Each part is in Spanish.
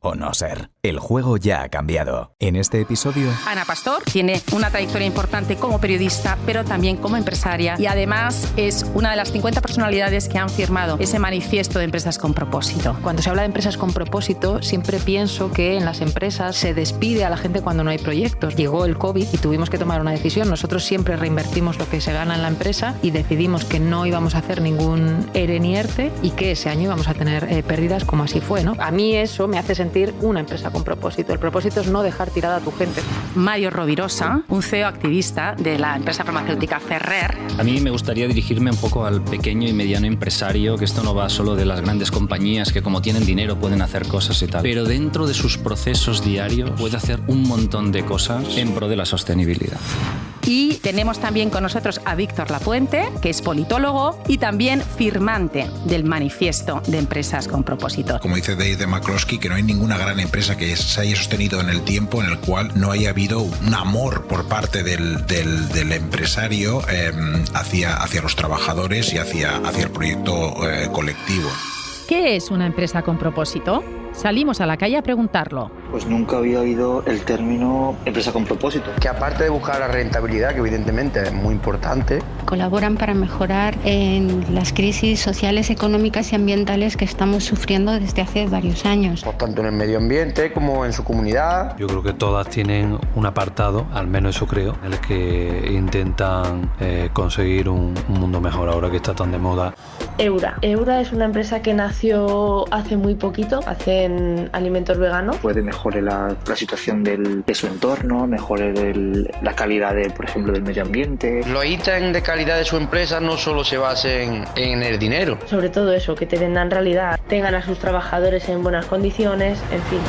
o no ser. El juego ya ha cambiado. En este episodio... Ana Pastor tiene una trayectoria importante como periodista, pero también como empresaria y además es una de las 50 personalidades que han firmado ese manifiesto de empresas con propósito. Cuando se habla de empresas con propósito, siempre pienso que en las empresas se despide a la gente cuando no hay proyectos. Llegó el COVID y tuvimos que tomar una decisión. Nosotros siempre reinvertimos lo que se gana en la empresa y decidimos que no íbamos a hacer ningún ERE ni ERTE y que ese año íbamos a tener eh, pérdidas como así fue. ¿no? A mí eso me hace sentir una empresa con propósito. El propósito es no dejar tirada a tu gente. Mario Rovirosa, un CEO activista de la empresa farmacéutica Ferrer. A mí me gustaría dirigirme un poco al pequeño y mediano empresario, que esto no va solo de las grandes compañías que como tienen dinero pueden hacer cosas y tal, pero dentro de sus procesos diarios puede hacer un montón de cosas en pro de la sostenibilidad. Y tenemos también con nosotros a Víctor Lapuente, que es politólogo y también firmante del manifiesto de empresas con propósito. Como dice Dave McCloskey, que no hay ninguna gran empresa que se haya sostenido en el tiempo en el cual no haya habido un amor por parte del, empresario eh, hacia, los trabajadores y hacia, hacia el proyecto eh, colectivo. ¿Qué es una empresa con propósito? Salimos a la calle a preguntarlo. Pues nunca había oído el término empresa con propósito. Que aparte de buscar la rentabilidad, que evidentemente es muy importante, colaboran para mejorar en las crisis sociales, económicas y ambientales que estamos sufriendo desde hace varios años. Pues tanto en el medio ambiente como en su comunidad. Yo creo que todas tienen un apartado, al menos eso creo, en el que intentan eh, conseguir un, un mundo mejor ahora que está tan de moda. Eura. Eura es una empresa que nació hace muy poquito, hace alimentos veganos. Puede mejorar la, la situación del, de su entorno, mejorar la calidad, de, por ejemplo, del medio ambiente. Los ítems de calidad de su empresa no solo se basen en el dinero. Sobre todo eso, que te vendan realidad, tengan a sus trabajadores en buenas condiciones, en fin.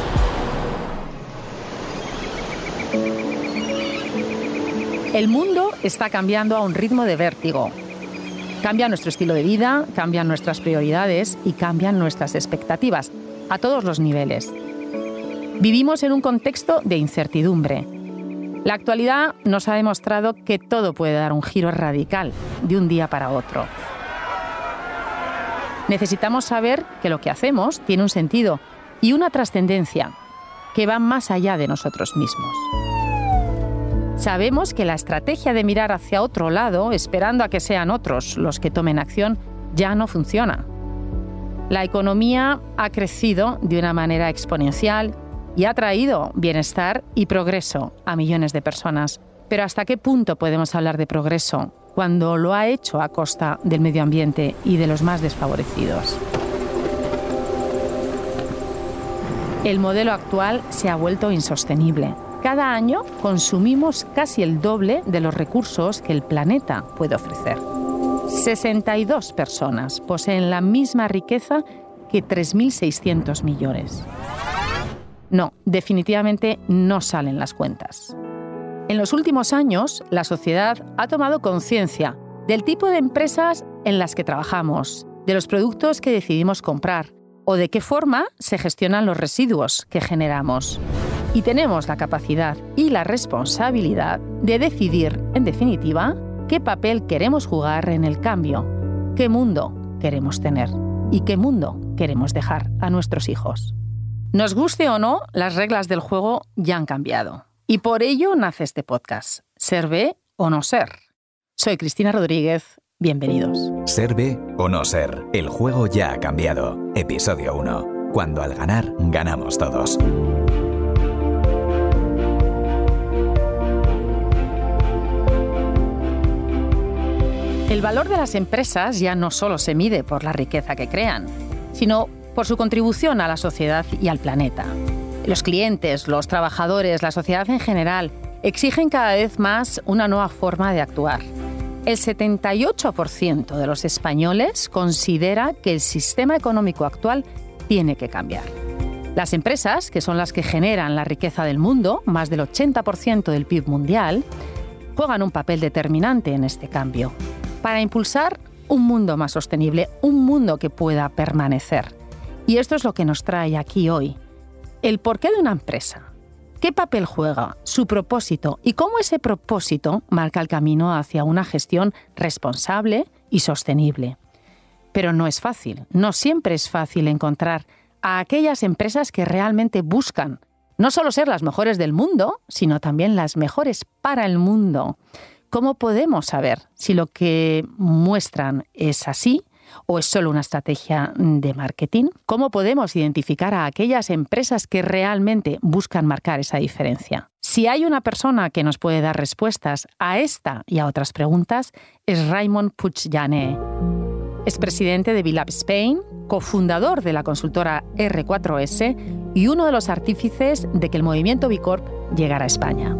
El mundo está cambiando a un ritmo de vértigo. Cambia nuestro estilo de vida, cambian nuestras prioridades y cambian nuestras expectativas a todos los niveles. Vivimos en un contexto de incertidumbre. La actualidad nos ha demostrado que todo puede dar un giro radical de un día para otro. Necesitamos saber que lo que hacemos tiene un sentido y una trascendencia que va más allá de nosotros mismos. Sabemos que la estrategia de mirar hacia otro lado, esperando a que sean otros los que tomen acción, ya no funciona. La economía ha crecido de una manera exponencial y ha traído bienestar y progreso a millones de personas. Pero ¿hasta qué punto podemos hablar de progreso cuando lo ha hecho a costa del medio ambiente y de los más desfavorecidos? El modelo actual se ha vuelto insostenible. Cada año consumimos casi el doble de los recursos que el planeta puede ofrecer. 62 personas poseen la misma riqueza que 3.600 millones. No, definitivamente no salen las cuentas. En los últimos años, la sociedad ha tomado conciencia del tipo de empresas en las que trabajamos, de los productos que decidimos comprar o de qué forma se gestionan los residuos que generamos. Y tenemos la capacidad y la responsabilidad de decidir, en definitiva, qué papel queremos jugar en el cambio, qué mundo queremos tener y qué mundo queremos dejar a nuestros hijos. Nos guste o no, las reglas del juego ya han cambiado. Y por ello nace este podcast, Ser o no ser. Soy Cristina Rodríguez, bienvenidos. Ser o no ser, el juego ya ha cambiado. Episodio 1. Cuando al ganar, ganamos todos. El valor de las empresas ya no solo se mide por la riqueza que crean, sino por su contribución a la sociedad y al planeta. Los clientes, los trabajadores, la sociedad en general exigen cada vez más una nueva forma de actuar. El 78% de los españoles considera que el sistema económico actual tiene que cambiar. Las empresas, que son las que generan la riqueza del mundo, más del 80% del PIB mundial, juegan un papel determinante en este cambio para impulsar un mundo más sostenible, un mundo que pueda permanecer. Y esto es lo que nos trae aquí hoy. El porqué de una empresa. ¿Qué papel juega? Su propósito y cómo ese propósito marca el camino hacia una gestión responsable y sostenible. Pero no es fácil, no siempre es fácil encontrar a aquellas empresas que realmente buscan no solo ser las mejores del mundo, sino también las mejores para el mundo. ¿Cómo podemos saber si lo que muestran es así o es solo una estrategia de marketing? ¿Cómo podemos identificar a aquellas empresas que realmente buscan marcar esa diferencia? Si hay una persona que nos puede dar respuestas a esta y a otras preguntas, es Raymond Puigjané. Es presidente de Vilab Spain, cofundador de la consultora R4S y uno de los artífices de que el movimiento Bicorp llegara a España.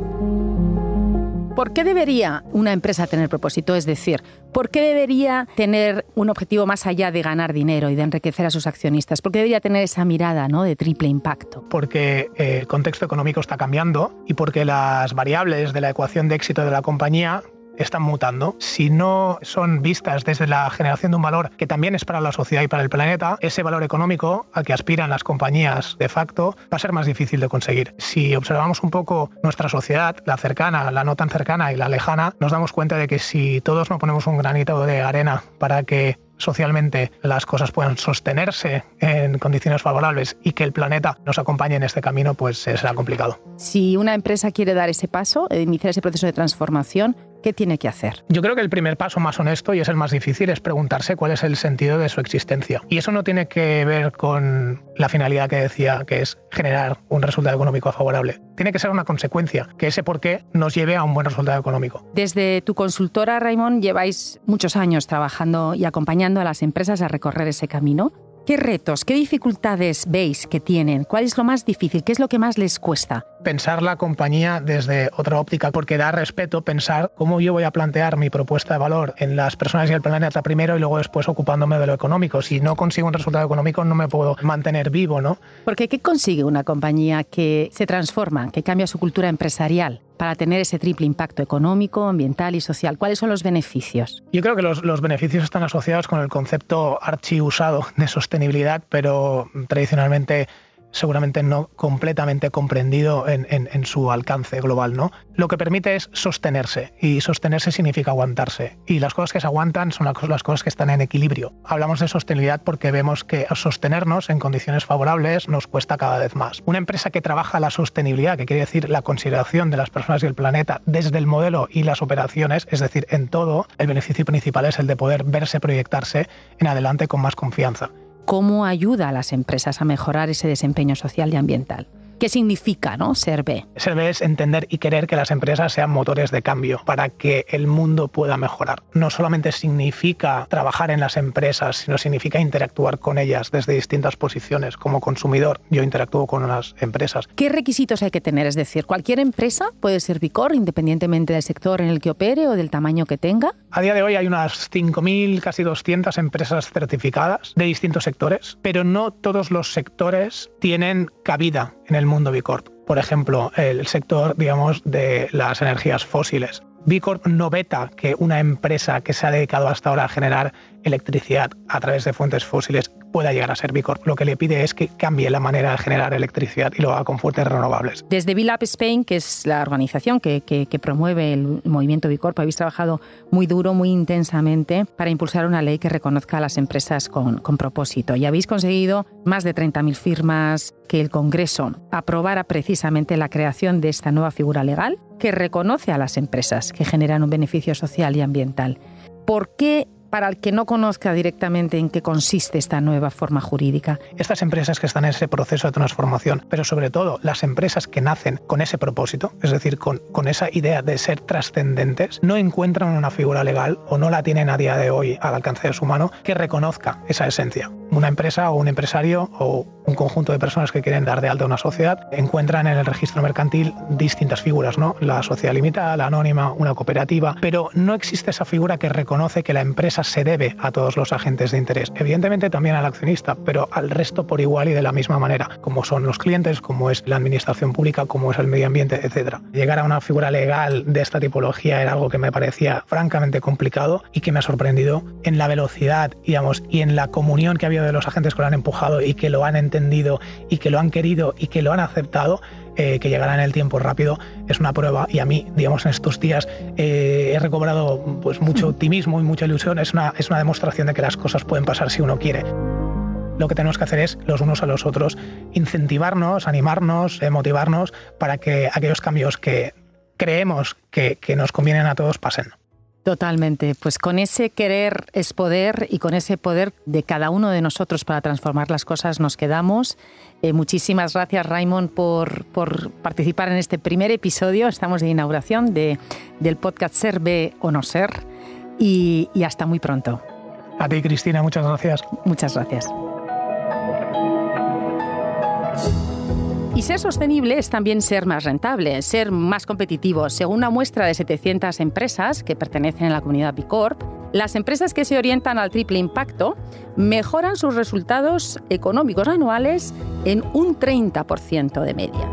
¿Por qué debería una empresa tener propósito? Es decir, ¿por qué debería tener un objetivo más allá de ganar dinero y de enriquecer a sus accionistas? ¿Por qué debería tener esa mirada ¿no? de triple impacto? Porque eh, el contexto económico está cambiando y porque las variables de la ecuación de éxito de la compañía están mutando. Si no son vistas desde la generación de un valor que también es para la sociedad y para el planeta, ese valor económico al que aspiran las compañías de facto va a ser más difícil de conseguir. Si observamos un poco nuestra sociedad, la cercana, la no tan cercana y la lejana, nos damos cuenta de que si todos no ponemos un granito de arena para que socialmente las cosas puedan sostenerse en condiciones favorables y que el planeta nos acompañe en este camino, pues será complicado. Si una empresa quiere dar ese paso, iniciar ese proceso de transformación, ¿qué tiene que hacer? Yo creo que el primer paso más honesto y es el más difícil es preguntarse cuál es el sentido de su existencia. Y eso no tiene que ver con la finalidad que decía, que es generar un resultado económico favorable. Tiene que ser una consecuencia, que ese por qué nos lleve a un buen resultado económico. Desde tu consultora, Raymond, lleváis muchos años trabajando y acompañando a las empresas a recorrer ese camino. ¿Qué retos, qué dificultades veis que tienen? ¿Cuál es lo más difícil? ¿Qué es lo que más les cuesta? Pensar la compañía desde otra óptica, porque da respeto pensar cómo yo voy a plantear mi propuesta de valor en las personas y el planeta primero y luego después ocupándome de lo económico. Si no consigo un resultado económico no me puedo mantener vivo, ¿no? Porque ¿qué consigue una compañía que se transforma, que cambia su cultura empresarial? para tener ese triple impacto económico, ambiental y social? ¿Cuáles son los beneficios? Yo creo que los, los beneficios están asociados con el concepto archi usado de sostenibilidad, pero tradicionalmente seguramente no completamente comprendido en, su alcance global, ¿no? Lo que permite es sostenerse y sostenerse significa aguantarse y las cosas que se aguantan son las cosas que están en equilibrio. Hablamos de sostenibilidad porque vemos que sostenernos en condiciones favorables nos cuesta cada vez más. Una empresa que trabaja la sostenibilidad, que quiere decir la consideración de las personas y el planeta desde el modelo y las operaciones, es decir, en todo, el beneficio principal es el de poder verse proyectarse en adelante con más confianza cómo ayuda a las empresas a mejorar ese desempeño social y ambiental. ¿Qué significa ¿no? ser B? Ser B es entender y querer que las empresas sean motores de cambio para que el mundo pueda mejorar. No solamente significa trabajar en las empresas, sino significa interactuar con ellas desde distintas posiciones. Como consumidor, yo interactúo con las empresas. ¿Qué requisitos hay que tener? Es decir, ¿cualquier empresa puede ser Bicor independientemente del sector en el que opere o del tamaño que tenga? A día de hoy hay unas 5.000, casi 200 empresas certificadas de distintos sectores, pero no todos los sectores tienen cabida en el mundo Bicorp. Por ejemplo, el sector, digamos, de las energías fósiles. Bicorp no veta que una empresa que se ha dedicado hasta ahora a generar electricidad a través de fuentes fósiles pueda llegar a ser Bicorp. Lo que le pide es que cambie la manera de generar electricidad y lo haga con fuentes renovables. Desde Vilap Spain, que es la organización que, promueve el movimiento Bicorp, habéis trabajado muy duro, muy intensamente para impulsar una ley que reconozca a las empresas con, propósito. Y habéis conseguido más de 30.000 firmas que el Congreso aprobara precisamente la creación de esta nueva figura legal que reconoce a las empresas que generan un beneficio social y ambiental. ¿Por qué para el que no conozca directamente en qué consiste esta nueva forma jurídica. Estas empresas que están en ese proceso de transformación, pero sobre todo las empresas que nacen con ese propósito, es decir, con, esa idea de ser trascendentes, no encuentran una figura legal o no la tienen a día de hoy al alcance de su mano que reconozca esa esencia. Una empresa o un empresario o un conjunto de personas que quieren dar de alta una sociedad encuentran en el registro mercantil distintas figuras, ¿no? La sociedad limitada, la anónima, una cooperativa, pero no existe esa figura que reconoce que la empresa se debe a todos los agentes de interés. Evidentemente también al accionista, pero al resto por igual y de la misma manera, como son los clientes, como es la administración pública, como es el medio ambiente, etc. Llegar a una figura legal de esta tipología era algo que me parecía francamente complicado y que me ha sorprendido en la velocidad digamos, y en la comunión que ha habido de los agentes que lo han empujado y que lo han entendido y que lo han querido y que lo han aceptado eh, que llegará en el tiempo rápido, es una prueba y a mí, digamos, en estos días eh, he recobrado pues, mucho optimismo y mucha ilusión. Es una, es una demostración de que las cosas pueden pasar si uno quiere lo que tenemos que hacer es los unos a los otros incentivarnos, animarnos, motivarnos para que aquellos cambios que creemos que, que nos convienen a todos pasen. Totalmente. Pues con ese querer es poder y con ese poder de cada uno de nosotros para transformar las cosas nos quedamos. Eh, muchísimas gracias, Raymond, por, por, participar en este primer episodio. Estamos de inauguración de, del podcast Ser, B o No Ser. Y, y hasta muy pronto. A ti, Cristina, muchas gracias. Muchas gracias. Y ser sostenible es también ser más rentable, ser más competitivo. Según una muestra de 700 empresas que pertenecen a la comunidad B Corp, las empresas que se orientan al triple impacto mejoran sus resultados económicos anuales en un 30% de media.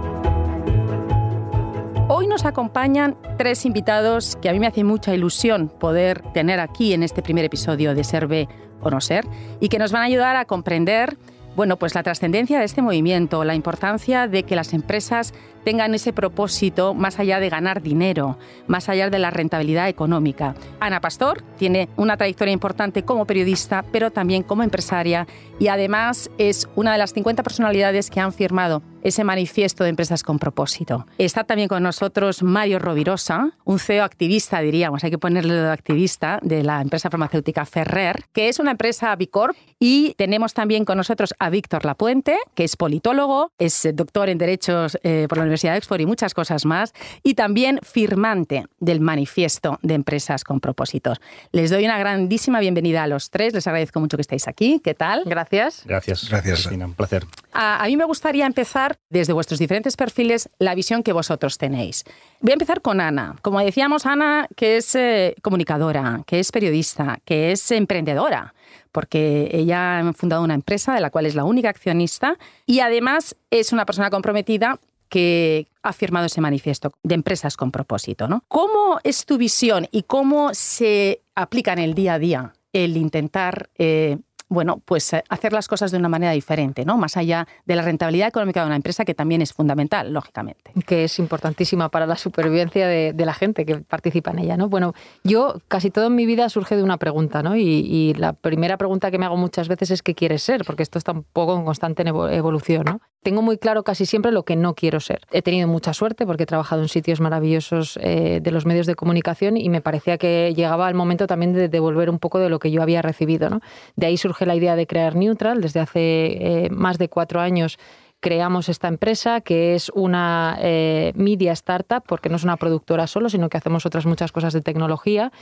Hoy nos acompañan tres invitados que a mí me hace mucha ilusión poder tener aquí en este primer episodio de Ser B o No Ser y que nos van a ayudar a comprender bueno, pues la trascendencia de este movimiento, la importancia de que las empresas tengan ese propósito más allá de ganar dinero, más allá de la rentabilidad económica. Ana Pastor tiene una trayectoria importante como periodista, pero también como empresaria y además es una de las 50 personalidades que han firmado ese manifiesto de empresas con propósito. Está también con nosotros Mario Rovirosa, un CEO activista, diríamos, hay que ponerle de activista, de la empresa farmacéutica Ferrer, que es una empresa Bicorp. Y tenemos también con nosotros a Víctor Lapuente, que es politólogo, es doctor en Derechos eh, por la Universidad de Oxford y muchas cosas más, y también firmante del manifiesto de empresas con propósitos. Les doy una grandísima bienvenida a los tres, les agradezco mucho que estéis aquí. ¿Qué tal? Gracias. Gracias. Gracias. Cristina, un placer. A, a mí me gustaría empezar desde vuestros diferentes perfiles la visión que vosotros tenéis. Voy a empezar con Ana. Como decíamos, Ana, que es eh, comunicadora, que es periodista, que es emprendedora, porque ella ha fundado una empresa de la cual es la única accionista y además es una persona comprometida que ha firmado ese manifiesto de empresas con propósito. ¿no? ¿Cómo es tu visión y cómo se aplica en el día a día el intentar eh, bueno, pues eh, hacer las cosas de una manera diferente, ¿no? Más allá de la rentabilidad económica de una empresa, que también es fundamental, lógicamente. Que es importantísima para la supervivencia de, la gente que participa en ella, ¿no? Bueno, yo casi todo en mi vida surge de una pregunta, ¿no? Y, la primera pregunta que me hago muchas veces es ¿qué quieres ser? Porque esto está un poco en constante evolución, ¿no? Tengo muy claro casi siempre lo que no quiero ser. He tenido mucha suerte porque he trabajado en sitios maravillosos eh, de los medios de comunicación y me parecía que llegaba el momento también de devolver un poco de lo que yo había recibido, ¿no? De ahí surge la idea de crear Neutral. Desde hace eh, más de cuatro años creamos esta empresa que es una eh, media startup, porque no es una productora solo, sino que hacemos otras muchas cosas de tecnología.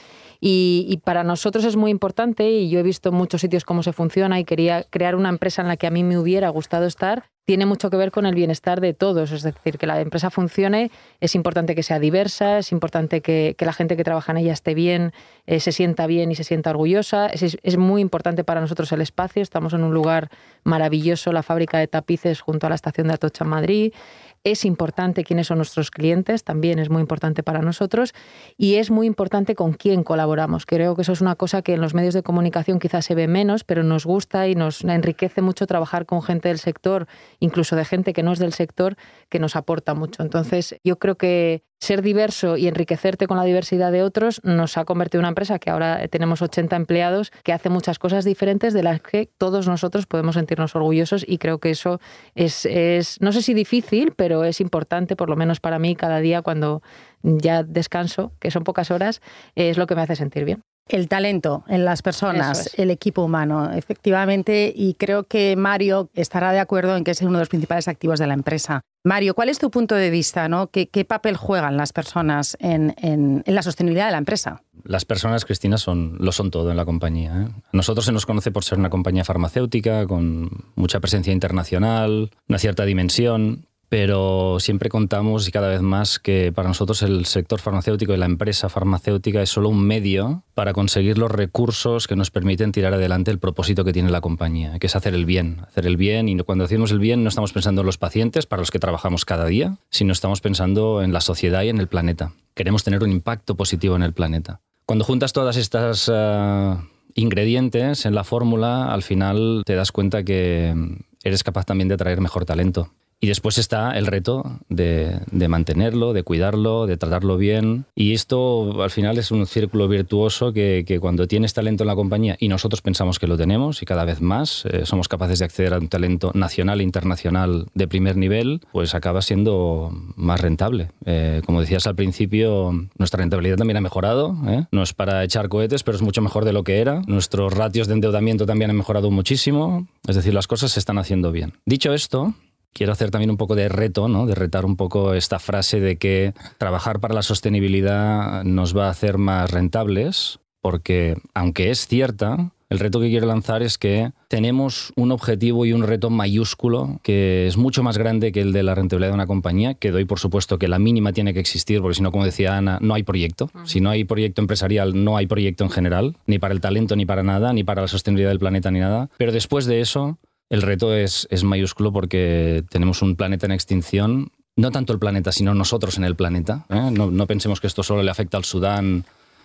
Y, y, para nosotros es muy importante, y yo he visto en muchos sitios cómo se funciona, y quería crear una empresa en la que a mí me hubiera gustado estar, tiene mucho que ver con el bienestar de todos. Es decir, que la empresa funcione, es importante que sea diversa, es importante que, la gente que trabaja en ella esté bien, eh, se sienta bien y se sienta orgullosa. Es, muy importante para nosotros el espacio. Estamos en un lugar maravilloso, la fábrica de tapices junto a la estación de Atocha Madrid. Es importante quiénes son nuestros clientes, también es muy importante para nosotros y es muy importante con quién colaboramos. Creo que eso es una cosa que en los medios de comunicación quizás se ve menos, pero nos gusta y nos enriquece mucho trabajar con gente del sector, incluso de gente que no es del sector, que nos aporta mucho. Entonces, yo creo que ser diverso y enriquecerte con la diversidad de otros nos ha convertido en una empresa que ahora tenemos 80 empleados que hace muchas cosas diferentes de las que todos nosotros podemos sentirnos orgullosos y creo que eso es, es no sé si difícil, pero es importante, por lo menos para mí, cada día cuando ya descanso, que son pocas horas, es lo que me hace sentir bien. El talento en las personas, el equipo humano, efectivamente, y creo que Mario estará de acuerdo en que es uno de los principales activos de la empresa. Mario, ¿cuál es tu punto de vista? ¿no? ¿Qué, papel juegan las personas en, la sostenibilidad de la empresa? Las personas, Cristina, son, lo son todo en la compañía. ¿eh? A nosotros se nos conoce por ser una compañía farmacéutica con mucha presencia internacional, una cierta dimensión, pero siempre contamos y cada vez más que para nosotros el sector farmacéutico y la empresa farmacéutica es solo un medio para conseguir los recursos que nos permiten tirar adelante el propósito que tiene la compañía, que es hacer el bien. Hacer el bien y cuando decimos el bien no estamos pensando en los pacientes para los que trabajamos cada día, sino estamos pensando en la sociedad y en el planeta. Queremos tener un impacto positivo en el planeta. Cuando juntas todas estas... Eh, ingredientes en la fórmula, al final te das cuenta que eres capaz también de atraer mejor talento Y después está el reto de, mantenerlo, de cuidarlo, de tratarlo bien. Y esto al final es un círculo virtuoso que, cuando tienes talento en la compañía, y nosotros pensamos que lo tenemos y cada vez más, eh, somos capaces de acceder a un talento nacional e internacional de primer nivel, pues acaba siendo más rentable. Eh, como decías al principio, nuestra rentabilidad también ha mejorado. ¿eh? No es para echar cohetes, pero es mucho mejor de lo que era. Nuestros ratios de endeudamiento también han mejorado muchísimo. Es decir, las cosas se están haciendo bien. Dicho esto, quiero hacer también un poco de reto, ¿no? de retar un poco esta frase de que trabajar para la sostenibilidad nos va a hacer más rentables, porque aunque es cierta, el reto que quiero lanzar es que tenemos un objetivo y un reto mayúsculo que es mucho más grande que el de la rentabilidad de una compañía, que doy por supuesto que la mínima tiene que existir, porque si no, como decía Ana, no hay proyecto. Si no hay proyecto empresarial, no hay proyecto en general, ni para el talento, ni para nada, ni para la sostenibilidad del planeta, ni nada. Pero después de eso, el reto es, es mayúsculo porque tenemos un planeta en extinción no tanto el planeta, sino nosotros en el planeta. ¿eh? No, no, pensemos que esto solo le afecta al Sudán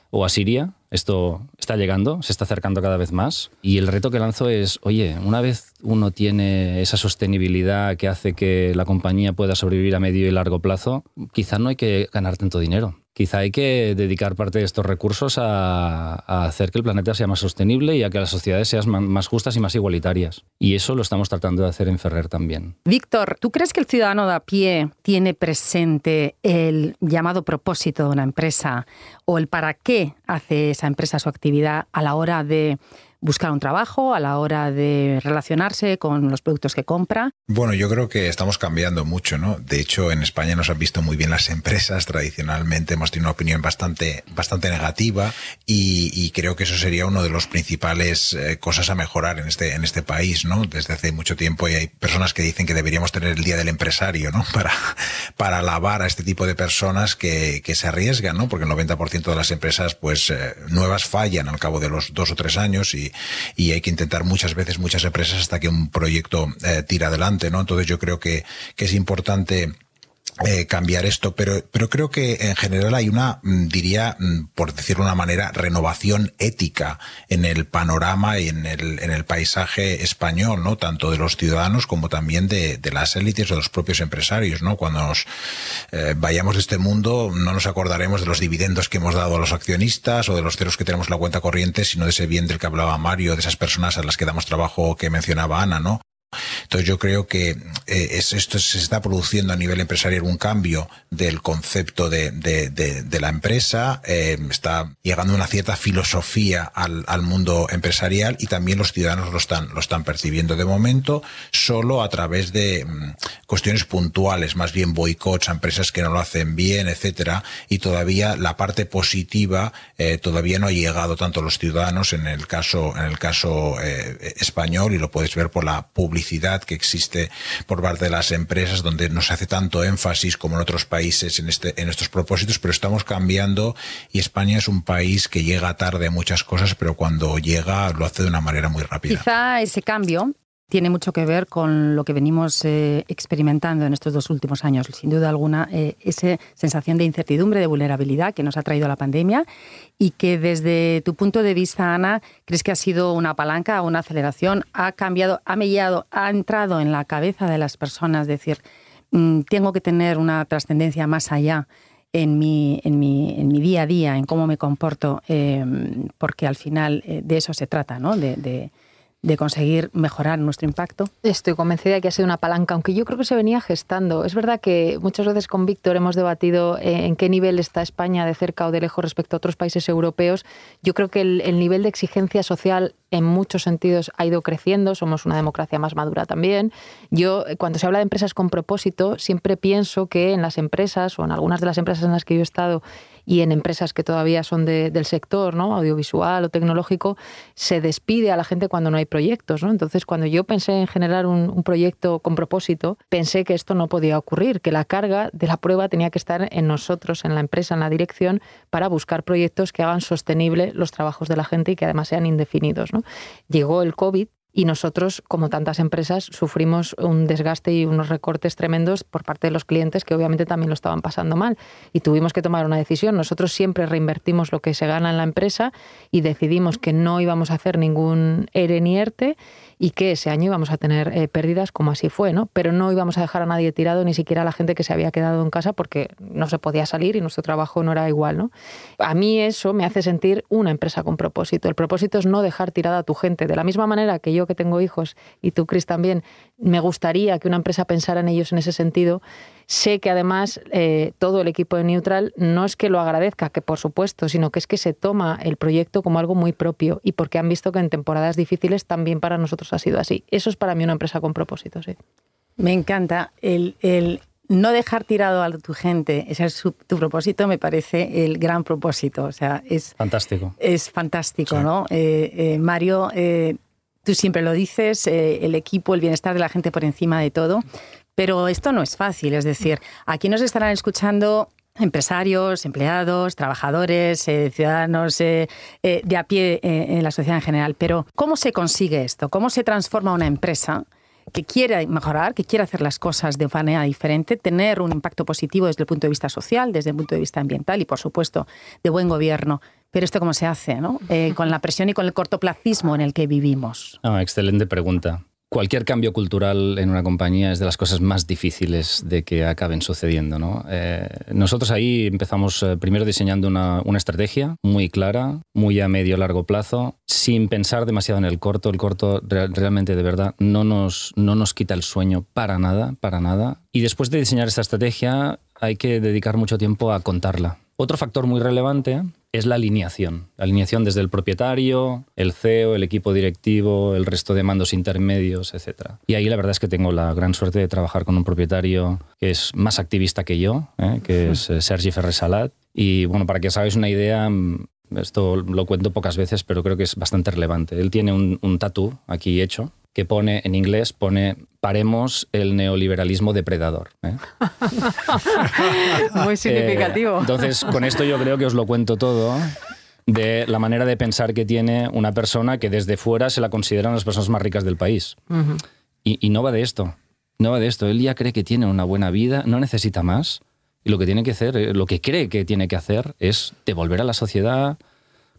o a Siria. Esto está llegando, se está acercando cada vez más. Y el reto que lanzo es, oye, una vez uno tiene esa sostenibilidad que hace que la compañía pueda sobrevivir a medio y largo plazo, quizá no hay que ganar tanto dinero quizá hay que dedicar parte de estos recursos a, hacer que el planeta sea más sostenible y a que las sociedades sean más justas y más igualitarias. Y eso lo estamos tratando de hacer en Ferrer también. Víctor, ¿tú crees que el ciudadano de a pie tiene presente el llamado propósito de una empresa o el para qué hace esa empresa su actividad a la hora de buscar un trabajo, a la hora de relacionarse con los productos que compra? Bueno, yo creo que estamos cambiando mucho, ¿no? De hecho, en España nos han visto muy bien las empresas. Tradicionalmente hemos tenido una opinión bastante, bastante negativa y, creo que eso sería uno de los principales eh, cosas a mejorar en este, en este país, ¿no? Desde hace mucho tiempo y hay personas que dicen que deberíamos tener el Día del Empresario, ¿no? Para, para alabar a este tipo de personas que, se arriesgan, ¿no? Porque el 90% de las empresas, pues, eh, nuevas fallan al cabo de los dos o tres años y y, hay que intentar muchas veces, muchas empresas hasta que un proyecto eh, tira adelante, ¿no? Entonces yo creo que, que es importante eh, cambiar esto, pero, pero creo que en general hay una, mm, diría, mm, por decirlo de una manera, renovación ética en el panorama y en el, en el paisaje español, ¿no? Tanto de los ciudadanos como también de, de las élites o de los propios empresarios, ¿no? Cuando nos eh, vayamos de este mundo, no nos acordaremos de los dividendos que hemos dado a los accionistas o de los ceros que tenemos en la cuenta corriente, sino de ese bien del que hablaba Mario, de esas personas a las que damos trabajo que mencionaba Ana, ¿no? Entonces yo creo que eh, esto se está produciendo a nivel empresarial un cambio del concepto de, la empresa, eh, está llegando una cierta filosofía al, mundo empresarial y también los ciudadanos lo están, lo están percibiendo de momento solo a través de mm, cuestiones puntuales, más bien boicots a empresas que no lo hacen bien, etcétera, y todavía la parte positiva eh, todavía no ha llegado tanto a los ciudadanos en el caso, en el caso español y lo puedes ver por la publicidad que existe por parte de las empresas, donde no se hace tanto énfasis como en otros países en, este, en estos propósitos, pero estamos cambiando y España es un país que llega tarde a muchas cosas, pero cuando llega lo hace de una manera muy rápida. Quizá ese cambio tiene mucho que ver con lo que venimos eh, experimentando en estos dos últimos años. Sin duda alguna, eh, esa sensación de incertidumbre, de vulnerabilidad que nos ha traído la pandemia y que desde tu punto de vista, Ana, crees que ha sido una palanca, una aceleración, ha cambiado, ha mellado, ha entrado en la cabeza de las personas, decir, mm, tengo que tener una trascendencia más allá en mi, día a día, en cómo me comporto, eh, porque al final de eso se trata, ¿no? Conseguir mejorar nuestro impacto? Estoy convencida de que ha sido una palanca, aunque yo creo que se venía gestando. Es verdad que muchas veces con Víctor hemos debatido eh, en qué nivel está España de cerca o de lejos respecto a otros países europeos. Yo creo que el, nivel de exigencia social en muchos sentidos ha ido creciendo, somos una democracia más madura también. Yo, cuando se habla de empresas con propósito, siempre pienso que en las empresas o en algunas de las empresas en las que yo he estado y en empresas que todavía son del sector, ¿no? audiovisual o tecnológico, se despide a la gente cuando no hay proyectos. ¿no? Entonces, cuando yo pensé en generar un, proyecto con propósito, pensé que esto no podía ocurrir, que la carga de la prueba tenía que estar en nosotros, en la empresa, en la dirección, para buscar proyectos que hagan sostenible los trabajos de la gente y que además sean indefinidos. Llegó el COVID y nosotros, como tantas empresas, sufrimos un desgaste y unos recortes tremendos por parte de los clientes que obviamente también lo estaban pasando mal. Y tuvimos que tomar una decisión. Nosotros siempre reinvertimos lo que se gana en la empresa y decidimos que no íbamos a hacer ningún ERE ni ERTE y que ese año íbamos a tener eh, pérdidas como así fue, ¿no? Pero no íbamos a dejar a nadie tirado, ni siquiera a la gente que se había quedado en casa porque no se podía salir y nuestro trabajo no era igual, ¿no? A mí eso me hace sentir una empresa con propósito. El propósito es no dejar tirada a tu gente. De la misma manera que yo que tengo hijos y tú, Chris, también, me gustaría que una empresa pensara en ellos en ese sentido. Sé que además eh, todo el equipo de Neutral no es que lo agradezca, que por supuesto, sino que es que se toma el proyecto como algo muy propio y porque han visto que en temporadas difíciles también para nosotros ha sido así. Eso es para mí una empresa con propósito, sí. Me encanta el, el no dejar tirado a tu gente, ese es tu propósito, me parece el gran propósito. O sea, es fantástico. Es fantástico, ¿no? Eh, eh, Mario, eh, tú siempre lo dices, el equipo, el bienestar de la gente por encima de todo. Pero esto no es fácil, es decir, aquí nos estarán escuchando empresarios, empleados, trabajadores, ciudadanos de a pie en la sociedad en general. Pero, ¿cómo se consigue esto? ¿Cómo se transforma una empresa? que quiera mejorar, que quiera hacer las cosas de manera diferente, tener un impacto positivo desde el punto de vista social, desde el punto de vista ambiental y, por supuesto, de buen gobierno. Pero esto cómo se hace, ¿no? Eh, con la presión y con el cortoplacismo en el que vivimos. Ah, excelente pregunta. Cualquier cambio cultural en una compañía es de las cosas más difíciles de que acaben sucediendo. ¿no? Eh, nosotros ahí empezamos eh, primero diseñando una, una, estrategia muy clara, muy a medio largo plazo, sin pensar demasiado en el corto. El corto realmente de verdad no nos, no nos quita el sueño para nada, para nada. Y después de diseñar esta estrategia hay que dedicar mucho tiempo a contarla. Otro factor muy relevante es la alineación. La alineación desde el propietario, el CEO, el equipo directivo, el resto de mandos intermedios, etc. Y ahí la verdad es que tengo la gran suerte de trabajar con un propietario que es más activista que yo, ¿eh? que es eh, Sergi Ferresalat. Y bueno, para que os hagáis una idea, mm, esto lo cuento pocas veces, pero creo que es bastante relevante. Él tiene un, un tatú aquí hecho que pone en inglés, pone paremos el neoliberalismo depredador. ¿eh? Muy significativo. Eh, entonces, con esto yo creo que os lo cuento todo de la manera de pensar que tiene una persona que desde fuera se la consideran las personas más ricas del país. y, y, no va de esto. No va de esto. Él ya cree que tiene una buena vida, no necesita más. Y lo que tiene que hacer, eh, lo que cree que tiene que hacer es devolver a la sociedad,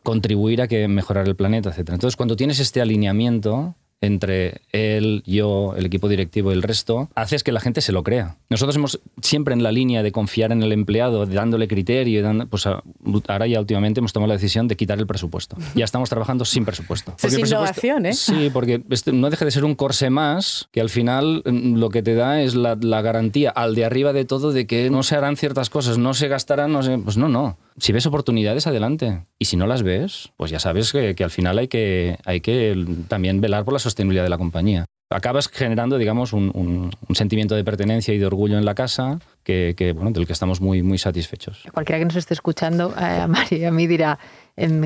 contribuir a que mejorar el planeta, etc. Entonces, cuando tienes este alineamiento, entre él, yo, el equipo directivo y el resto, haces que la gente se lo crea. Nosotros hemos siempre en la línea de confiar en el empleado, dándole criterio, y dando, pues ahora ya últimamente hemos tomado la decisión de quitar el presupuesto. Ya estamos trabajando sin presupuesto. es innovación, ¿eh? Sí, porque no deja de ser un corse más que al final mm, lo que te da es la, la garantía al de arriba de todo de que no se harán ciertas cosas, no se gastarán, no sé, pues no, no. Si ves oportunidades, adelante. Y si no las ves, pues ya sabes que, al final hay que, hay que también velar por la sostenibilidad de la compañía. Acabas generando, digamos, un, sentimiento de pertenencia y de orgullo en la casa que, bueno, del que estamos muy, muy satisfechos. Cualquiera que nos esté escuchando, eh, a a mí dirá,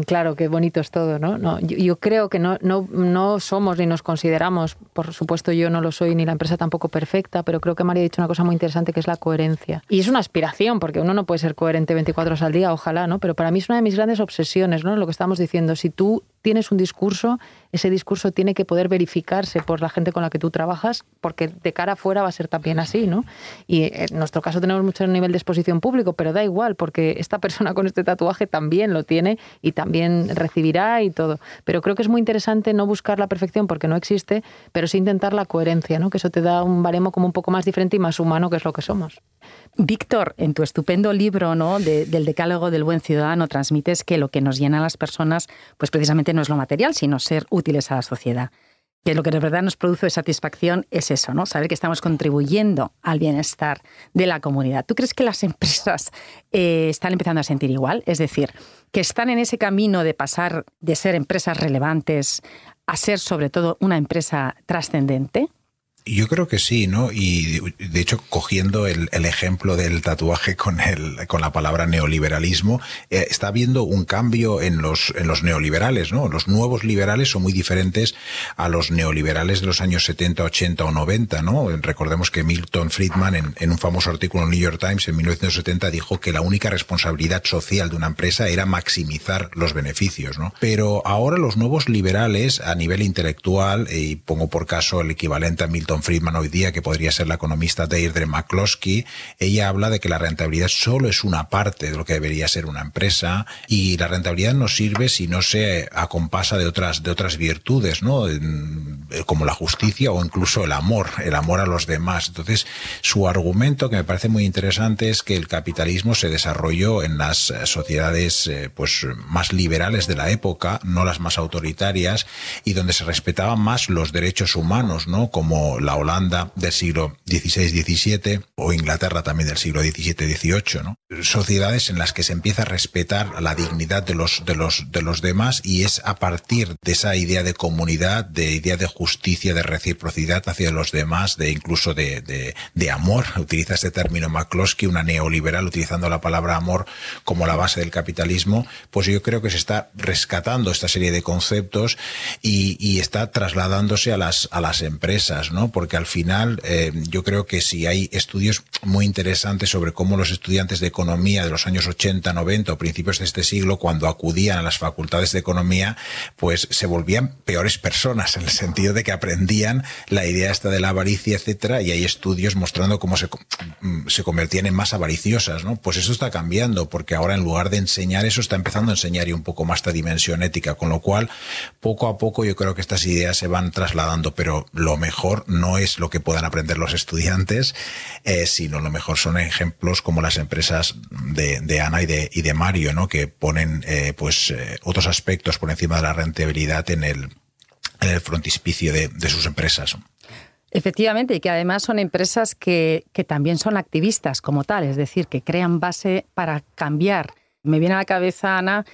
claro, qué bonito es todo, ¿no? no yo, creo que no, no, no, somos ni nos consideramos, por supuesto yo no lo soy, ni la empresa tampoco perfecta, pero creo que María ha dicho una cosa muy interesante que es la coherencia. Y es una aspiración, porque uno no puede ser coherente 24 horas al día, ojalá, ¿no? Pero para mí es una de mis grandes obsesiones, ¿no? Lo que estamos diciendo, si tú tienes un discurso, ese discurso tiene que poder verificarse por la gente con la que tú trabajas, porque de cara afuera va a ser también así, ¿no? Y en nuestro caso tenemos mucho nivel de exposición público, pero da igual, porque esta persona con este tatuaje también lo tiene y también recibirá y todo. Pero creo que es muy interesante no buscar la perfección porque no existe, pero sí intentar la coherencia, ¿no? que eso te da un baremo como un poco más diferente y más humano que es lo que somos. Víctor, en tu estupendo libro ¿no? del Decálogo del Buen Ciudadano transmites que lo que nos llena a las personas, pues precisamente no es lo material, sino ser útiles a la sociedad que lo que de verdad nos produce satisfacción es eso, ¿no? Saber que estamos contribuyendo al bienestar de la comunidad. ¿Tú crees que las empresas eh, están empezando a sentir igual? Es decir, que están en ese camino de pasar de ser empresas relevantes a ser sobre todo una empresa trascendente? Yo creo que sí, ¿no? Y de hecho, cogiendo el, ejemplo del tatuaje con, el, con la palabra neoliberalismo, eh, está habiendo un cambio en los, en los neoliberales, ¿no? Los nuevos liberales son muy diferentes a los neoliberales de los años 70, 80 o 90, ¿no? Recordemos que Milton Friedman, en, en un famoso artículo en New York Times en 1970, dijo que la única responsabilidad social de una empresa era maximizar los beneficios, ¿no? Pero ahora los nuevos liberales, a nivel intelectual, y pongo por caso el equivalente a Milton Friedman hoy día, que podría ser la economista Deirdre McCloskey, ella habla de que la rentabilidad solo es una parte de lo que debería ser una empresa y la rentabilidad no sirve si no se acompasa de otras, de otras virtudes, ¿no? Como la justicia o incluso el amor, el amor a los demás. Entonces, su argumento, que me parece muy interesante, es que el capitalismo se desarrolló en las sociedades eh, pues, más liberales de la época, no las más autoritarias, y donde se respetaban más los derechos humanos, ¿no? Como la Holanda del siglo XVI-XVII o Inglaterra también del siglo XVII-XVIII, ¿no? Sociedades en las que se empieza a respetar la dignidad de los, de los, de los demás y es a partir de esa idea de comunidad, de idea de justicia, de reciprocidad hacia los demás, de incluso de, de, amor. Utiliza este término McCloskey, una neoliberal, utilizando la palabra amor como la base del capitalismo, pues yo creo que se está rescatando esta serie de conceptos y, y está trasladándose a las, a las empresas, ¿no? Porque al final eh, yo creo que si hay estudios muy interesantes sobre cómo los estudiantes de economía de los años 80, 90 o principios de este siglo, cuando acudían a las facultades de economía, pues se volvían peores personas, en el sentido de que aprendían la idea esta de la avaricia, etcétera, y hay estudios mostrando cómo se, mm, se convertían en más avariciosas, ¿no? Pues eso está cambiando, porque ahora en lugar de enseñar eso, está empezando a enseñar y un poco más esta dimensión ética, con lo cual, poco a poco yo creo que estas ideas se van trasladando, pero lo mejor es lo que puedan aprender los estudiantes, eh, sino lo mejor son ejemplos como las empresas de, Ana y de, Mario, ¿no? Que ponen, eh, pues, eh, otros aspectos por encima de la rentabilidad en el, frontispicio de, de sus empresas. Efectivamente, y que además son empresas que, que, también son activistas como tal, es decir, que crean base para cambiar. Me viene a la cabeza, Ana,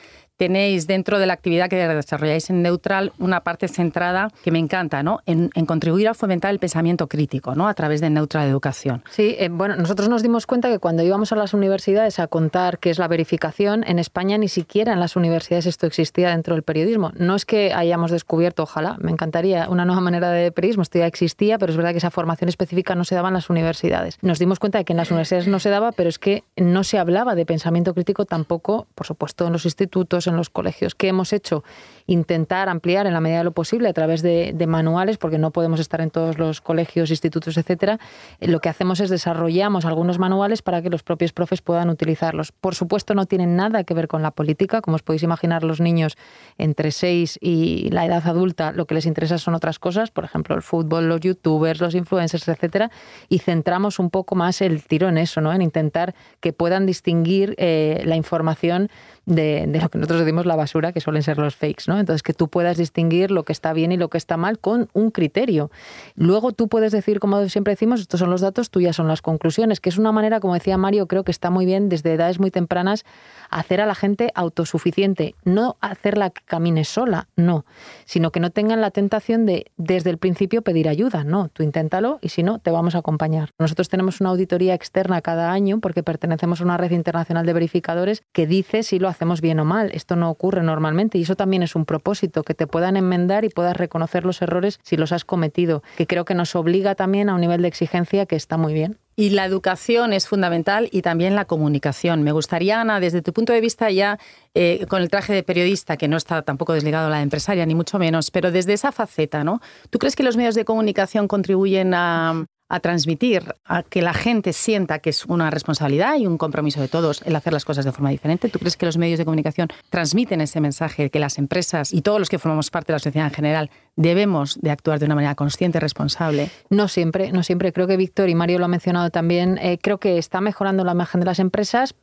tenéis dentro de la actividad que desarrolláis en Neutral una parte centrada que me encanta, ¿no? En, contribuir a fomentar el pensamiento crítico, ¿no? A través de Neutral Educación. Sí, eh, bueno, nosotros nos dimos cuenta que cuando íbamos a las universidades a contar qué es la verificación, en España ni siquiera en las universidades esto existía dentro del periodismo. No es que hayamos descubierto, ojalá, me encantaría, una nueva manera de periodismo, esto ya existía, pero es verdad que esa formación específica no se daba en las universidades. Nos dimos cuenta de que en las universidades no se daba, pero es que no se hablaba de pensamiento crítico tampoco, por supuesto, en los institutos, en los colegios. ¿Qué hemos hecho? Intentar ampliar en la medida de lo posible a través de, manuales, porque no podemos estar en todos los colegios, institutos, etcétera. Lo que hacemos es desarrollamos algunos manuales para que los propios profes puedan utilizarlos. Por supuesto, no tienen nada que ver con la política, como os podéis imaginar, los niños entre 6 y la edad adulta lo que les interesa son otras cosas, por ejemplo, el fútbol, los youtubers, los influencers, etcétera, y centramos un poco más el tiro en eso, ¿no? En intentar que puedan distinguir eh, la información de, lo que nosotros decimos la basura, que suelen ser los fakes, ¿no? Entonces, que tú puedas distinguir lo que está bien y lo que está mal con un criterio. Luego tú puedes decir, como siempre decimos, estos son los datos, tuyas son las conclusiones, que es una manera, como decía Mario, creo que está muy bien desde edades muy tempranas hacer a la gente autosuficiente, no hacerla que camine sola, no, sino que no tengan la tentación de desde el principio pedir ayuda, no, tú inténtalo y si no, te vamos a acompañar. Nosotros tenemos una auditoría externa cada año porque pertenecemos a una red internacional de verificadores que dice si lo hacemos bien o mal. Esto no ocurre normalmente y eso también es un propósito, que te puedan enmendar y puedas reconocer los errores si los has cometido, que creo que nos obliga también a un nivel de exigencia que está muy bien. Y la educación es fundamental y también la comunicación. Me gustaría, Ana, desde tu punto de vista ya eh, con el traje de periodista, que no está tampoco desligado a la empresaria, ni mucho menos, pero desde esa faceta, ¿no? ¿Tú crees que los medios de comunicación contribuyen a, a transmitir, a que la gente sienta que es una responsabilidad y un compromiso de todos el hacer las cosas de forma diferente? ¿Tú crees que los medios de comunicación transmiten ese mensaje de que las empresas y todos los que formamos parte de la sociedad en general debemos de actuar de una manera consciente y responsable? No siempre, no siempre. Creo que Víctor y Mario lo han mencionado también. Eh, creo que está mejorando la imagen de las empresas,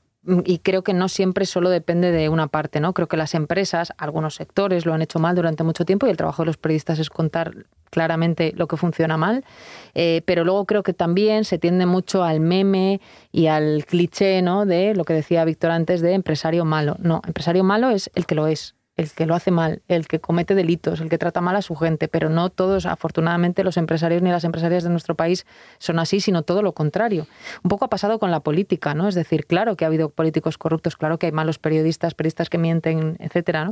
y creo que no siempre solo depende de una parte, ¿no? Creo que las empresas, algunos sectores lo han hecho mal durante mucho tiempo y el trabajo de los periodistas es contar claramente lo que funciona mal, eh, pero luego creo que también se tiende mucho al meme y al cliché, ¿no? De lo que decía Víctor antes de empresario malo. No, empresario malo es el que lo es el que lo hace mal, el que comete delitos, el que trata mal a su gente, pero no todos, afortunadamente, los empresarios ni las empresarias de nuestro país son así, sino todo lo contrario. Un poco ha pasado con la política, ¿no? Es decir, claro que ha habido políticos corruptos, claro que hay malos periodistas, periodistas que mienten, etcétera, ¿no?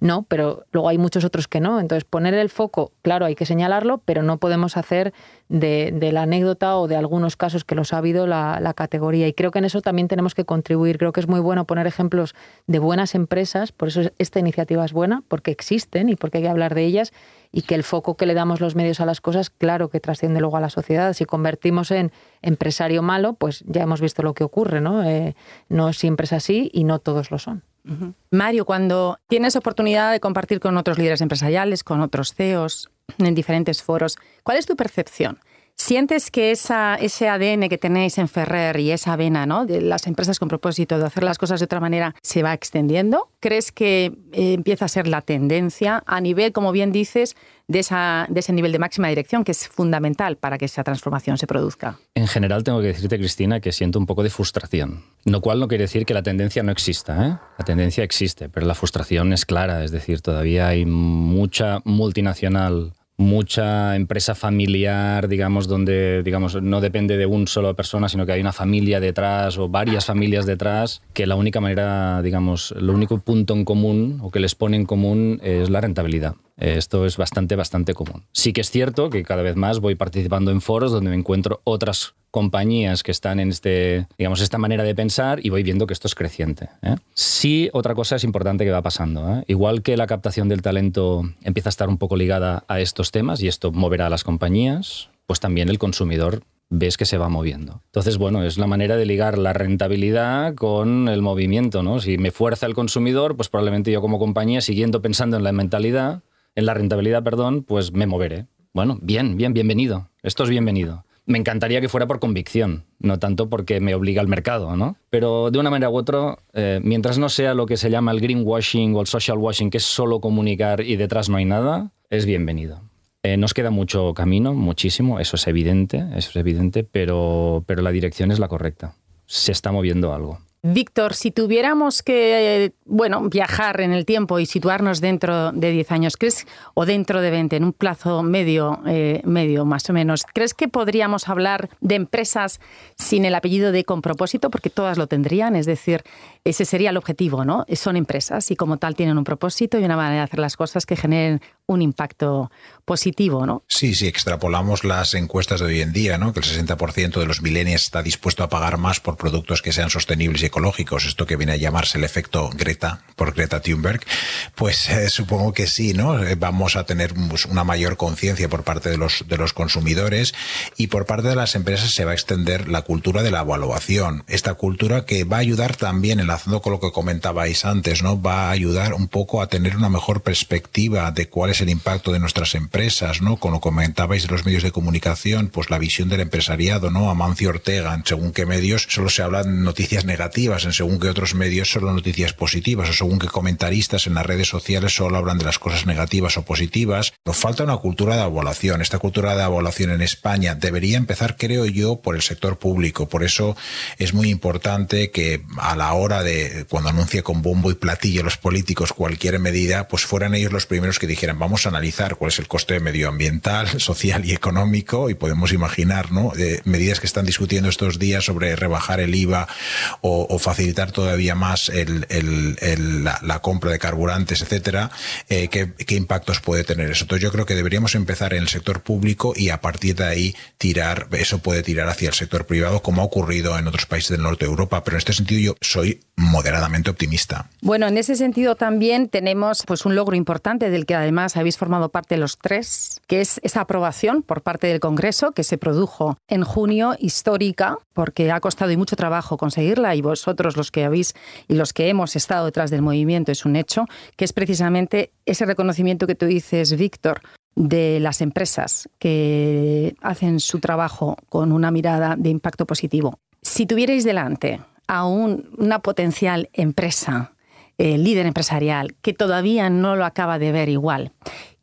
No, pero luego hay muchos otros que no. Entonces, poner el foco, claro, hay que señalarlo, pero no podemos hacer de, la anécdota o de algunos casos que los ha habido la, la categoría. Y creo que en eso también tenemos que contribuir. Creo que es muy bueno poner ejemplos de buenas empresas, por eso esta iniciativa es buena, porque existen y porque hay que hablar de ellas y que el foco que le damos los medios a las cosas, claro que trasciende luego a la sociedad. Si convertimos en empresario malo, pues ya hemos visto lo que ocurre, ¿no? Eh, no siempre es así y no todos lo son. Mario, cuando tienes oportunidad de compartir con otros líderes empresariales, con otros CEOs, en diferentes foros, ¿cuál es tu percepción? ¿Sientes que esa, ese ADN que tenéis en Ferrer y esa vena ¿no? de las empresas con propósito de hacer las cosas de otra manera se va extendiendo? ¿Crees que eh, empieza a ser la tendencia a nivel, como bien dices, de, ese nivel de máxima dirección que es fundamental para que esa transformación se produzca? En general tengo que decirte, Cristina, que siento un poco de frustración. Lo cual no quiere decir que la tendencia no exista. ¿eh? La tendencia existe, pero la frustración es clara. Es decir, todavía hay mucha multinacional mucha empresa familiar, digamos, donde digamos, no depende de un solo persona, sino que hay una familia detrás o varias familias detrás, que la única manera, digamos, lo único punto en común o que les pone en común es la rentabilidad. Esto es bastante, bastante común. Sí que es cierto que cada vez más voy participando en foros donde me encuentro otras compañías que están en este, digamos, esta manera de pensar y voy viendo que esto es creciente. ¿eh? Sí, otra cosa es importante que va pasando. ¿eh? Igual que la captación del talento empieza a estar un poco ligada a estos temas y esto moverá a las compañías, pues también el consumidor ves que se va moviendo. Entonces, bueno, es la manera de ligar la rentabilidad con el movimiento, ¿no? Si me fuerza el consumidor, pues probablemente yo como compañía, siguiendo pensando en la mentalidad, en la rentabilidad, perdón, pues me moveré. Bueno, bien, bien, bienvenido. Esto es bienvenido. Me encantaría que fuera por convicción, no tanto porque me obliga al mercado, ¿no? Pero de una manera u otra, eh, mientras no sea lo que se llama el greenwashing o el social washing, que es solo comunicar y detrás no hay nada, es bienvenido. Eh, nos queda mucho camino, muchísimo, eso es evidente, eso es evidente, pero, pero la dirección es la correcta. Se está moviendo algo. Víctor, si tuviéramos que bueno, viajar en el tiempo y situarnos dentro de 10 años, ¿crees, o dentro de 20, en un plazo medio, eh, medio más o menos, ¿crees que podríamos hablar de empresas sin el apellido de con propósito? Porque todas lo tendrían, es decir, ese sería el objetivo, ¿no? Son empresas y como tal tienen un propósito y una manera de hacer las cosas que generen un impacto positivo, ¿no? Sí, sí, extrapolamos las encuestas de hoy en día, ¿no? Que el 60% de los millennials está dispuesto a pagar más por productos que sean sostenibles y ecológicos, esto que viene a llamarse el efecto Greta por Greta Thunberg, pues eh, supongo que sí, ¿no? Eh, vamos a tener pues, una mayor conciencia por parte de los de los consumidores y por parte de las empresas se va a extender la cultura de la evaluación, esta cultura que va a ayudar también en la enlazando con lo que comentabais antes, ¿no? Va a ayudar un poco a tener una mejor perspectiva de cuál es el impacto de nuestras empresas, ¿no? Como comentabais de los medios de comunicación, pues la visión del empresariado, ¿no? Amancio Ortega, en según qué medios solo se hablan noticias negativas, en según qué otros medios solo noticias positivas, o según qué comentaristas en las redes sociales solo hablan de las cosas negativas o positivas. Nos falta una cultura de evaluación. Esta cultura de evaluación en España debería empezar, creo yo, por el sector público. Por eso es muy importante que a la hora de cuando anuncia con bombo y platillo los políticos cualquier medida, pues fueran ellos los primeros que dijeran vamos a analizar cuál es el coste medioambiental, social y económico y podemos imaginar, ¿no? medidas que están discutiendo estos días sobre rebajar el IVA o, facilitar todavía más la, compra de carburantes, etcétera, eh, ¿qué, ¿qué, impactos puede tener eso. Entonces yo creo que deberíamos empezar en el sector público y a partir de ahí tirar, eso puede tirar hacia el sector privado como ha ocurrido en otros países del norte de Europa, pero en este sentido yo soy moderadamente optimista. Bueno, en ese sentido también tenemos pues un logro importante del que además habéis formado parte los tres, que es esa aprobación por parte del Congreso que se produjo en junio, histórica, porque ha costado y mucho trabajo conseguirla y vosotros los que habéis y los que hemos estado detrás del movimiento es un hecho, que es precisamente ese reconocimiento que tú dices, Víctor, de las empresas que hacen su trabajo con una mirada de impacto positivo. Si tuvierais delante a una potencial empresa, eh, líder empresarial, que todavía no lo acaba de ver igual,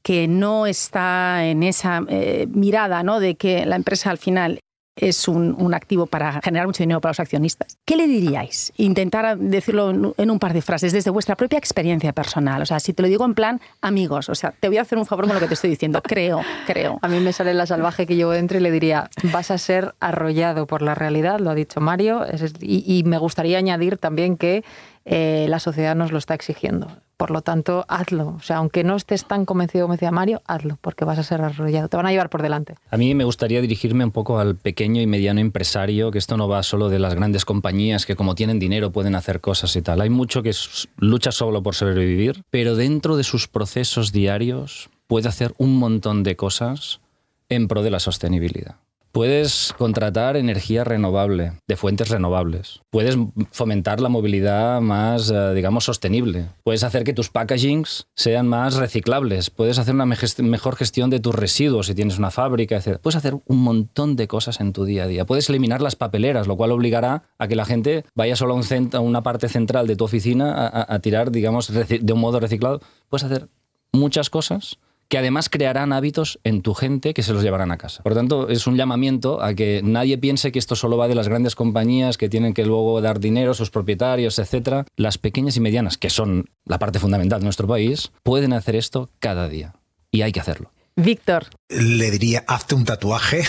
que no está en esa eh, mirada ¿no? de que la empresa al final es un, activo para generar mucho dinero para los accionistas. ¿Qué le diríais? Intentar decirlo en un par de frases desde vuestra propia experiencia personal. O sea, si te lo digo en plan, amigos, o sea, te voy a hacer un favor con lo que te estoy diciendo. Creo, creo. A mí me sale la salvaje que llevo dentro y le diría, vas a ser arrollado por la realidad, lo ha dicho Mario, y, me gustaría añadir también que eh, la sociedad nos lo está exigiendo. Por lo tanto, hazlo. O sea, aunque no estés tan convencido como decía Mario, hazlo, porque vas a ser arrollado. Te van a llevar por delante. A mí me gustaría dirigirme un poco al pequeño y mediano empresario, que esto no va solo de las grandes compañías que como tienen dinero pueden hacer cosas y tal. Hay mucho que lucha solo por sobrevivir, pero dentro de sus procesos diarios puede hacer un montón de cosas en pro de la sostenibilidad. Puedes contratar energía renovable, de fuentes renovables. Puedes fomentar la movilidad más, eh, digamos, sostenible. Puedes hacer que tus packagings sean más reciclables. Puedes hacer una mejor gestión de tus residuos si tienes una fábrica, etc. Puedes hacer un montón de cosas en tu día a día. Puedes eliminar las papeleras, lo cual obligará a que la gente vaya solo a, un a una parte central de tu oficina a tirar, digamos, de un modo reciclado. Puedes hacer muchas cosas que además crearán hábitos en tu gente que se los llevarán a casa. Por tanto, es un llamamiento a que nadie piense que esto solo va de las grandes compañías que tienen que luego dar dinero a sus propietarios, etc. Las pequeñas y medianas, que son la parte fundamental de nuestro país, pueden hacer esto cada día. Y hay que hacerlo. Víctor. Le diría, hazte un tatuaje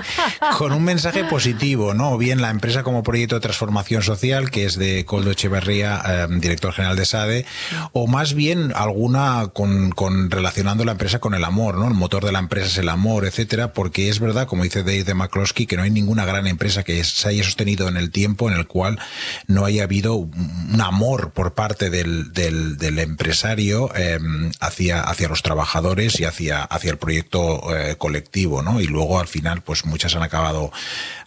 con un mensaje positivo, ¿no? O bien la empresa como proyecto de transformación social, que es de Coldo Echeverría, em, director general de SADE, o más bien alguna con, relacionando la empresa con el amor, ¿no? El motor de la empresa es el amor, etcétera, porque es verdad, como dice Dave de McCloskey, que no hay ninguna gran empresa que se haya sostenido en el tiempo en el cual no haya habido un amor por parte del, del, empresario em, hacia, hacia los trabajadores y hacia, hacia el proyecto eh, colectivo, ¿no? Y luego al final, pues muchas han acabado,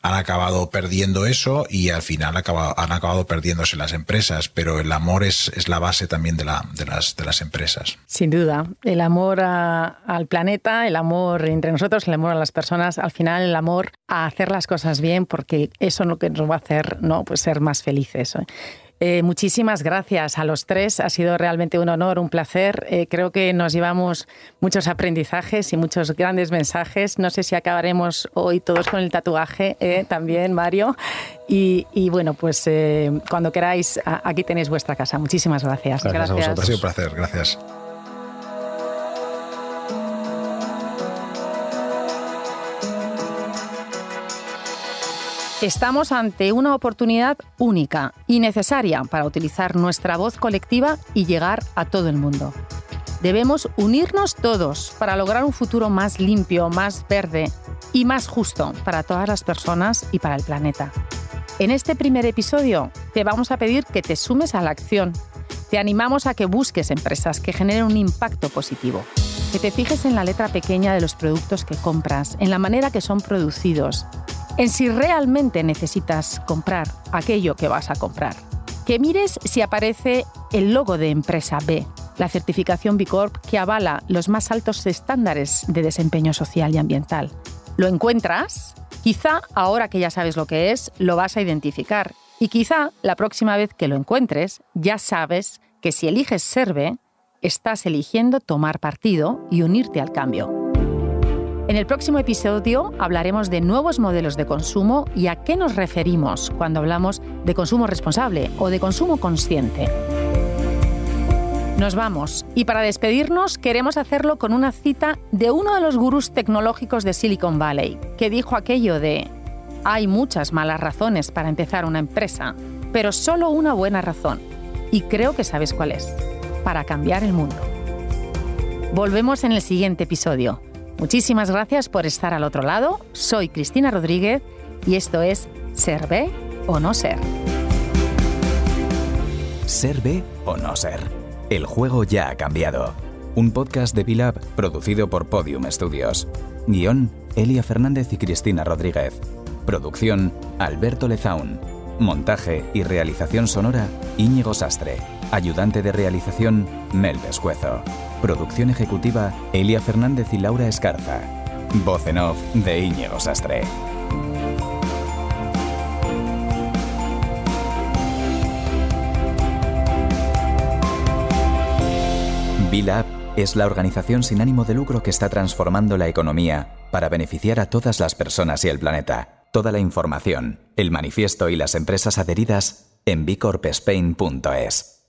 han acabado perdiendo eso y al final han acabado perdiéndose las empresas, pero el amor es, es la base también de, la, de, las, de las empresas. Sin duda, el amor al planeta, el amor entre nosotros, el amor a las personas, al final el amor a hacer las cosas bien, porque eso es lo que nos va a hacer, ¿no? Pues ser más felices. ¿eh? Eh, muchísimas gracias a los tres. Ha sido realmente un honor, un placer. Eh, creo que nos llevamos muchos aprendizajes y muchos grandes mensajes. No sé si acabaremos hoy todos con el tatuaje eh, también, Mario. Y, bueno, pues cuando queráis, aquí tenéis vuestra casa. Muchísimas gracias. Gracias, gracias. a vosotros. Ha sido un placer. Gracias. Estamos ante una oportunidad única y necesaria para utilizar nuestra voz colectiva y llegar a todo el mundo. Debemos unirnos todos para lograr un futuro más limpio, más verde y más justo para todas las personas y para el planeta. En este primer episodio te vamos a pedir que te sumes a la acción. Te animamos a que busques empresas que generen un impacto positivo, que te fijes en la letra pequeña de los productos que compras, en la manera que son producidos en si realmente necesitas comprar aquello que vas a comprar. Que mires si aparece el logo de empresa B, la certificación B Corp que avala los más altos estándares de desempeño social y ambiental. ¿Lo encuentras? Quizá ahora que ya sabes lo que es, lo vas a identificar. Y quizá la próxima vez que lo encuentres, ya sabes que si eliges ser B, estás eligiendo tomar partido y unirte al cambio. En el próximo episodio hablaremos de nuevos modelos de consumo y a qué nos referimos cuando hablamos de consumo responsable o de consumo consciente. Nos vamos y para despedirnos queremos hacerlo con una cita de uno de los gurús tecnológicos de Silicon Valley, que dijo aquello de, hay muchas malas razones para empezar una empresa, pero solo una buena razón, y creo que sabes cuál es, para cambiar el mundo. Volvemos en el siguiente episodio. Muchísimas gracias por estar al otro lado. Soy Cristina Rodríguez y esto es Ser o no ser. Ser o no ser. El juego ya ha cambiado. Un podcast de Pilab producido por Podium Studios. Guión, Elia Fernández y Cristina Rodríguez. Producción, Alberto Lezaun. Montaje y realización sonora, Íñigo Sastre. Ayudante de realización, Mel Pescuezo. Producción ejecutiva, Elia Fernández y Laura Escarza. Voz en off de Íñigo Sastre. Bilab es la organización sin ánimo de lucro que está transformando la economía para beneficiar a todas las personas y el planeta. Toda la información, el manifiesto y las empresas adheridas en bicorpspain.es.